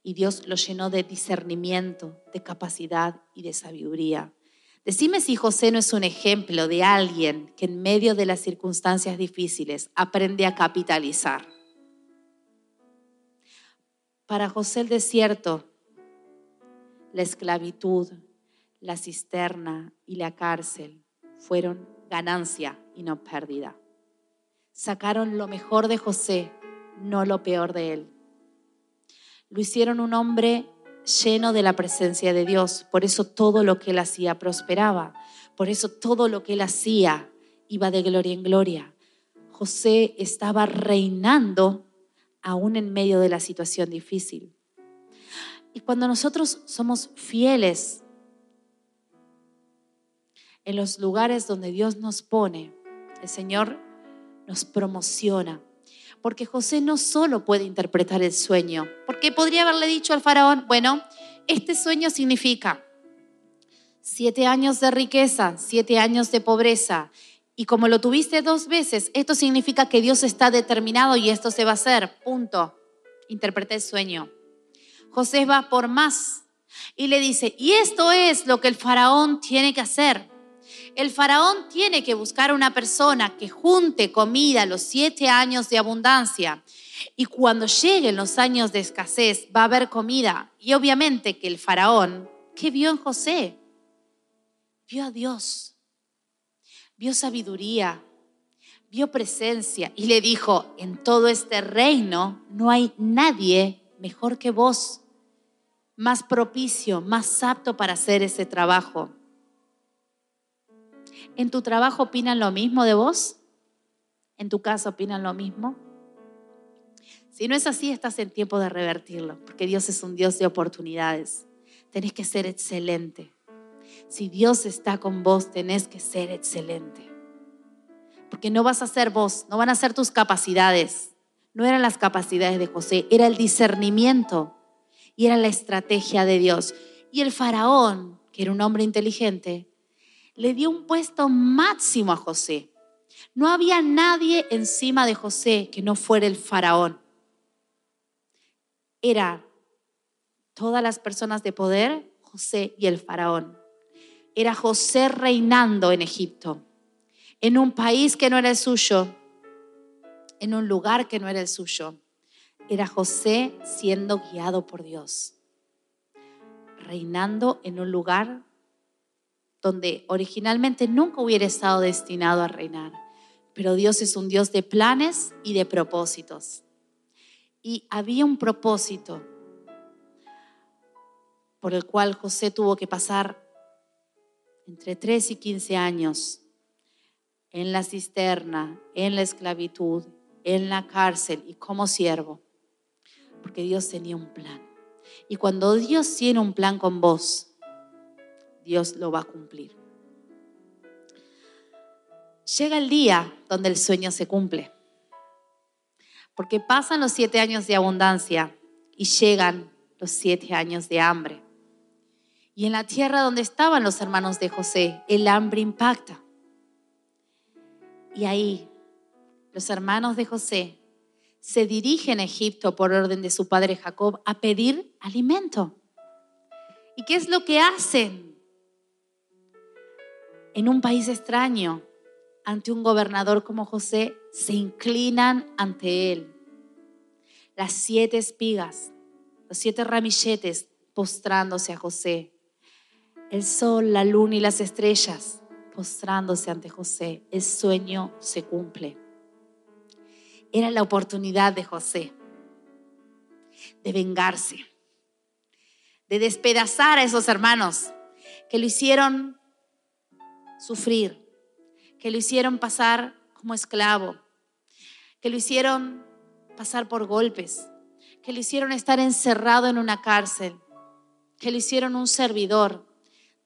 [SPEAKER 2] y Dios lo llenó de discernimiento, de capacidad y de sabiduría. Decime si José no es un ejemplo de alguien que en medio de las circunstancias difíciles aprende a capitalizar. Para José el desierto, la esclavitud, la cisterna y la cárcel fueron ganancia y no pérdida. Sacaron lo mejor de José, no lo peor de él. Lo hicieron un hombre lleno de la presencia de Dios. Por eso todo lo que él hacía prosperaba. Por eso todo lo que él hacía iba de gloria en gloria. José estaba reinando aún en medio de la situación difícil. Y cuando nosotros somos fieles en los lugares donde Dios nos pone, el Señor nos promociona porque José no solo puede interpretar el sueño, porque podría haberle dicho al faraón, bueno, este sueño significa siete años de riqueza, siete años de pobreza, y como lo tuviste dos veces, esto significa que Dios está determinado y esto se va a hacer, punto. Interpreté el sueño. José va por más y le dice, y esto es lo que el faraón tiene que hacer. El faraón tiene que buscar una persona que junte comida los siete años de abundancia. Y cuando lleguen los años de escasez, va a haber comida. Y obviamente que el faraón, ¿qué vio en José? Vio a Dios, vio sabiduría, vio presencia y le dijo, en todo este reino no hay nadie mejor que vos, más propicio, más apto para hacer ese trabajo. ¿En tu trabajo opinan lo mismo de vos? ¿En tu casa opinan lo mismo? Si no es así, estás en tiempo de revertirlo, porque Dios es un Dios de oportunidades. Tenés que ser excelente. Si Dios está con vos, tenés que ser excelente. Porque no vas a ser vos, no van a ser tus capacidades. No eran las capacidades de José, era el discernimiento y era la estrategia de Dios. Y el faraón, que era un hombre inteligente, le dio un puesto máximo a José. No había nadie encima de José que no fuera el faraón. Era todas las personas de poder, José y el faraón. Era José reinando en Egipto, en un país que no era el suyo, en un lugar que no era el suyo. Era José siendo guiado por Dios, reinando en un lugar donde originalmente nunca hubiera estado destinado a reinar. Pero Dios es un Dios de planes y de propósitos. Y había un propósito por el cual José tuvo que pasar entre 3 y 15 años en la cisterna, en la esclavitud, en la cárcel y como siervo, porque Dios tenía un plan. Y cuando Dios tiene un plan con vos, Dios lo va a cumplir. Llega el día donde el sueño se cumple, porque pasan los siete años de abundancia y llegan los siete años de hambre. Y en la tierra donde estaban los hermanos de José, el hambre impacta. Y ahí los hermanos de José se dirigen a Egipto por orden de su padre Jacob a pedir alimento. ¿Y qué es lo que hacen? En un país extraño, ante un gobernador como José, se inclinan ante él. Las siete espigas, los siete ramilletes postrándose a José el sol, la luna y las estrellas postrándose ante José. El sueño se cumple. Era la oportunidad de José de vengarse, de despedazar a esos hermanos que lo hicieron sufrir, que lo hicieron pasar como esclavo, que lo hicieron pasar por golpes, que lo hicieron estar encerrado en una cárcel, que lo hicieron un servidor,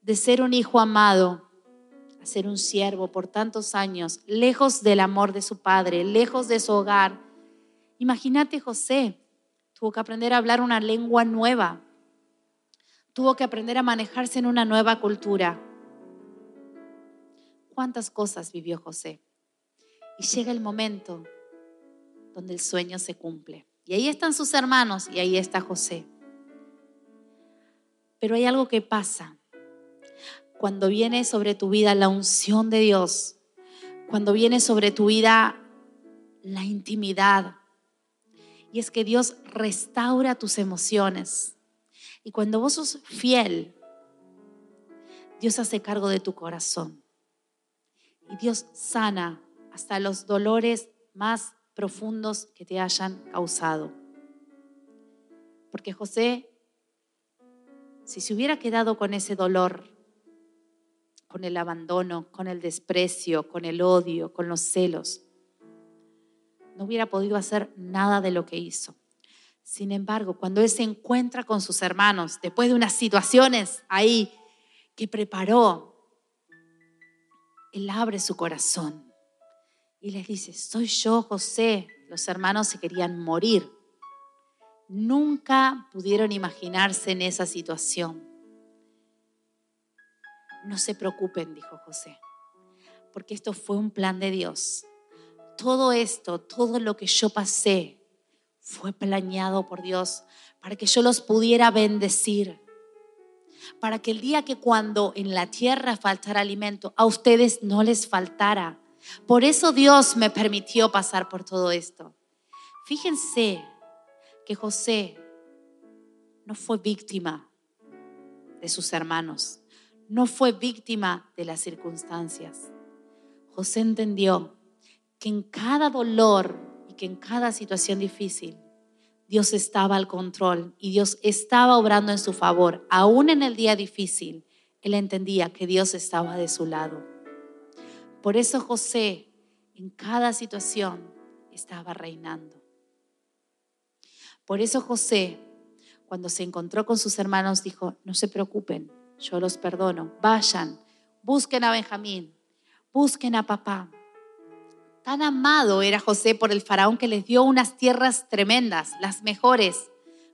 [SPEAKER 2] de ser un hijo amado a ser un siervo por tantos años, lejos del amor de su padre, lejos de su hogar. Imagínate José, tuvo que aprender a hablar una lengua nueva, tuvo que aprender a manejarse en una nueva cultura. ¿Cuántas cosas vivió José? Y llega el momento donde el sueño se cumple. Y ahí están sus hermanos y ahí está José. Pero hay algo que pasa cuando viene sobre tu vida la unción de Dios, cuando viene sobre tu vida la intimidad. Y es que Dios restaura tus emociones. Y cuando vos sos fiel, Dios hace cargo de tu corazón. Y Dios sana hasta los dolores más profundos que te hayan causado. Porque José, si se hubiera quedado con ese dolor, con el abandono, con el desprecio, con el odio, con los celos. No hubiera podido hacer nada de lo que hizo. Sin embargo, cuando él se encuentra con sus hermanos, después de unas situaciones ahí que preparó, él abre su corazón y les dice, soy yo, José. Los hermanos se querían morir. Nunca pudieron imaginarse en esa situación. No se preocupen, dijo José, porque esto fue un plan de Dios. Todo esto, todo lo que yo pasé, fue planeado por Dios para que yo los pudiera bendecir. Para que el día que cuando en la tierra faltara alimento, a ustedes no les faltara. Por eso Dios me permitió pasar por todo esto. Fíjense que José no fue víctima de sus hermanos no fue víctima de las circunstancias. José entendió que en cada dolor y que en cada situación difícil, Dios estaba al control y Dios estaba obrando en su favor. Aún en el día difícil, él entendía que Dios estaba de su lado. Por eso José en cada situación estaba reinando. Por eso José, cuando se encontró con sus hermanos, dijo, no se preocupen, yo los perdono. Vayan, busquen a Benjamín, busquen a papá. Tan amado era José por el faraón que les dio unas tierras tremendas, las mejores,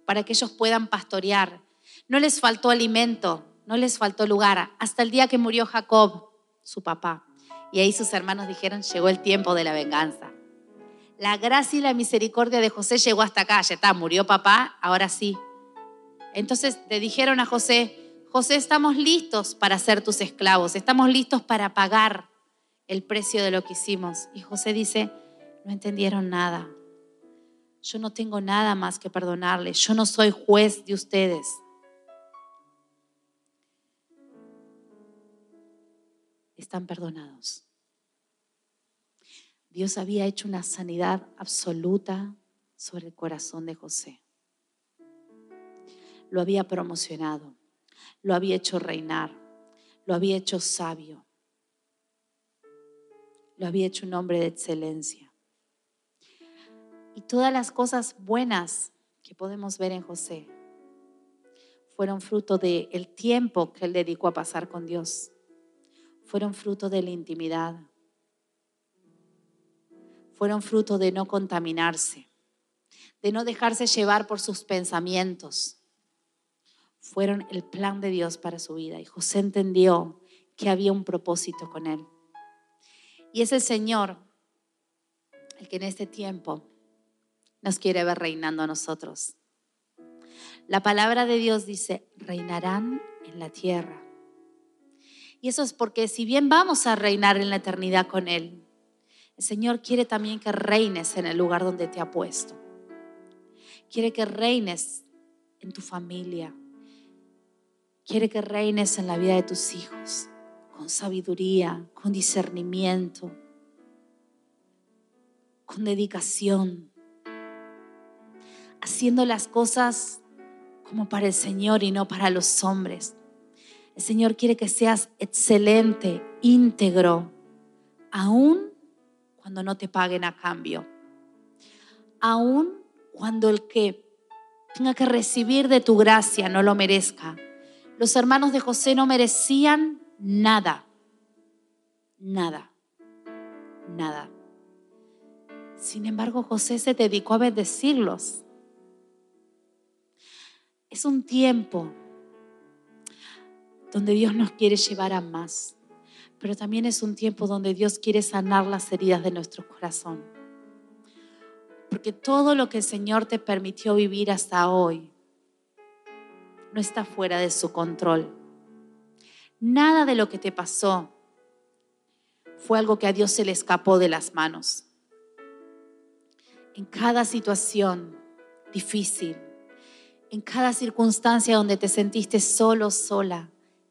[SPEAKER 2] para que ellos puedan pastorear. No les faltó alimento, no les faltó lugar, hasta el día que murió Jacob, su papá. Y ahí sus hermanos dijeron, llegó el tiempo de la venganza. La gracia y la misericordia de José llegó hasta acá, ya está, murió papá, ahora sí, Entonces le dijeron a José, José, estamos listos para ser tus esclavos, estamos listos para pagar el precio de lo que hicimos. Y José dice, no entendieron nada. Yo no tengo nada más que perdonarles. Yo no soy juez de ustedes. Están perdonados. Dios había hecho una sanidad absoluta sobre el corazón de José. Lo había promocionado lo había hecho reinar, lo había hecho sabio, lo había hecho un hombre de excelencia. Y todas las cosas buenas que podemos ver en José fueron fruto del el tiempo que él dedicó a pasar con Dios. Fueron fruto de la intimidad. Fueron fruto de no contaminarse, de no dejarse llevar por sus pensamientos, fueron el plan de Dios para su vida. Y José entendió que había un propósito con él. Y es el Señor el que en este tiempo nos quiere ver reinando a nosotros. La palabra de Dios dice, reinarán en la tierra. Y eso es porque si bien vamos a reinar en la eternidad con Él, el Señor quiere también que reines en el lugar donde te ha puesto. Quiere que reines en tu familia, quiere que reines en la vida de tus hijos con sabiduría, con discernimiento, con dedicación, haciendo las cosas como para el Señor y no para los hombres. El Señor quiere que seas excelente, íntegro, aún cuando no te paguen a cambio, aún cuando el que tenga que recibir de tu gracia no lo merezca los hermanos de José no merecían nada, nada, nada. Sin embargo, José se dedicó a bendecirlos. Es un tiempo donde Dios nos quiere llevar a más, pero también es un tiempo donde Dios quiere sanar las heridas de nuestro corazón. Porque todo lo que el Señor te permitió vivir hasta hoy no está fuera de su control. Nada de lo que te pasó fue algo que a Dios se le escapó de las manos. En cada situación difícil, en cada circunstancia donde te sentiste solo, sola,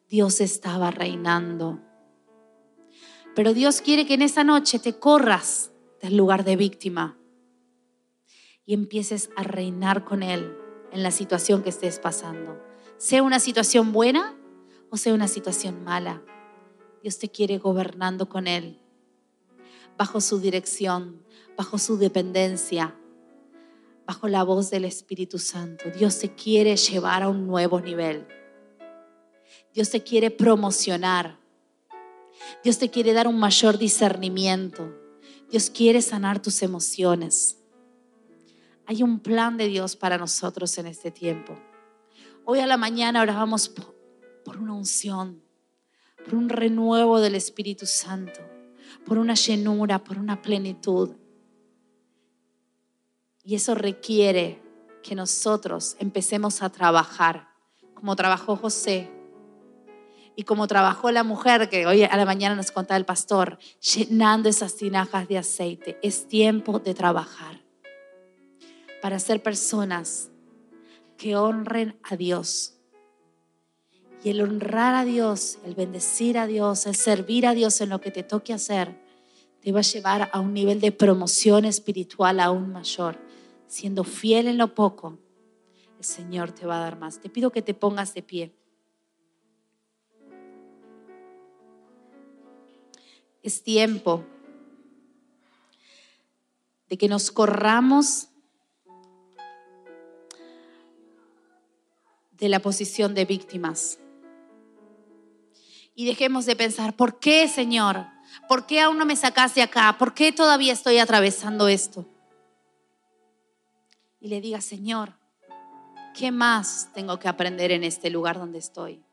[SPEAKER 2] Dios estaba reinando. Pero Dios quiere que en esa noche te corras del lugar de víctima y empieces a reinar con Él en la situación que estés pasando sea una situación buena o sea una situación mala. Dios te quiere gobernando con Él, bajo su dirección, bajo su dependencia, bajo la voz del Espíritu Santo. Dios te quiere llevar a un nuevo nivel. Dios te quiere promocionar. Dios te quiere dar un mayor discernimiento. Dios quiere sanar tus emociones. Hay un plan de Dios para nosotros en este tiempo. Hoy a la mañana oramos por, una unción, por un renuevo del Espíritu Santo, por una llenura, por una plenitud. Y eso requiere que nosotros empecemos a trabajar, como trabajó José y como trabajó la mujer que hoy a la mañana nos contaba el pastor, llenando esas tinajas de aceite. Es tiempo de trabajar para ser personas que honren a Dios. Y el honrar a Dios, el bendecir a Dios, el servir a Dios en lo que te toque hacer, te va a llevar a un nivel de promoción espiritual aún mayor. Siendo fiel en lo poco, el Señor te va a dar más. Te pido que te pongas de pie. Es tiempo de que nos corramos de la posición de víctimas. Y dejemos de pensar, ¿por qué, Señor? ¿Por qué aún no me sacaste acá? ¿Por qué todavía estoy atravesando esto? Y le diga, Señor, ¿qué más tengo que aprender en este lugar donde estoy?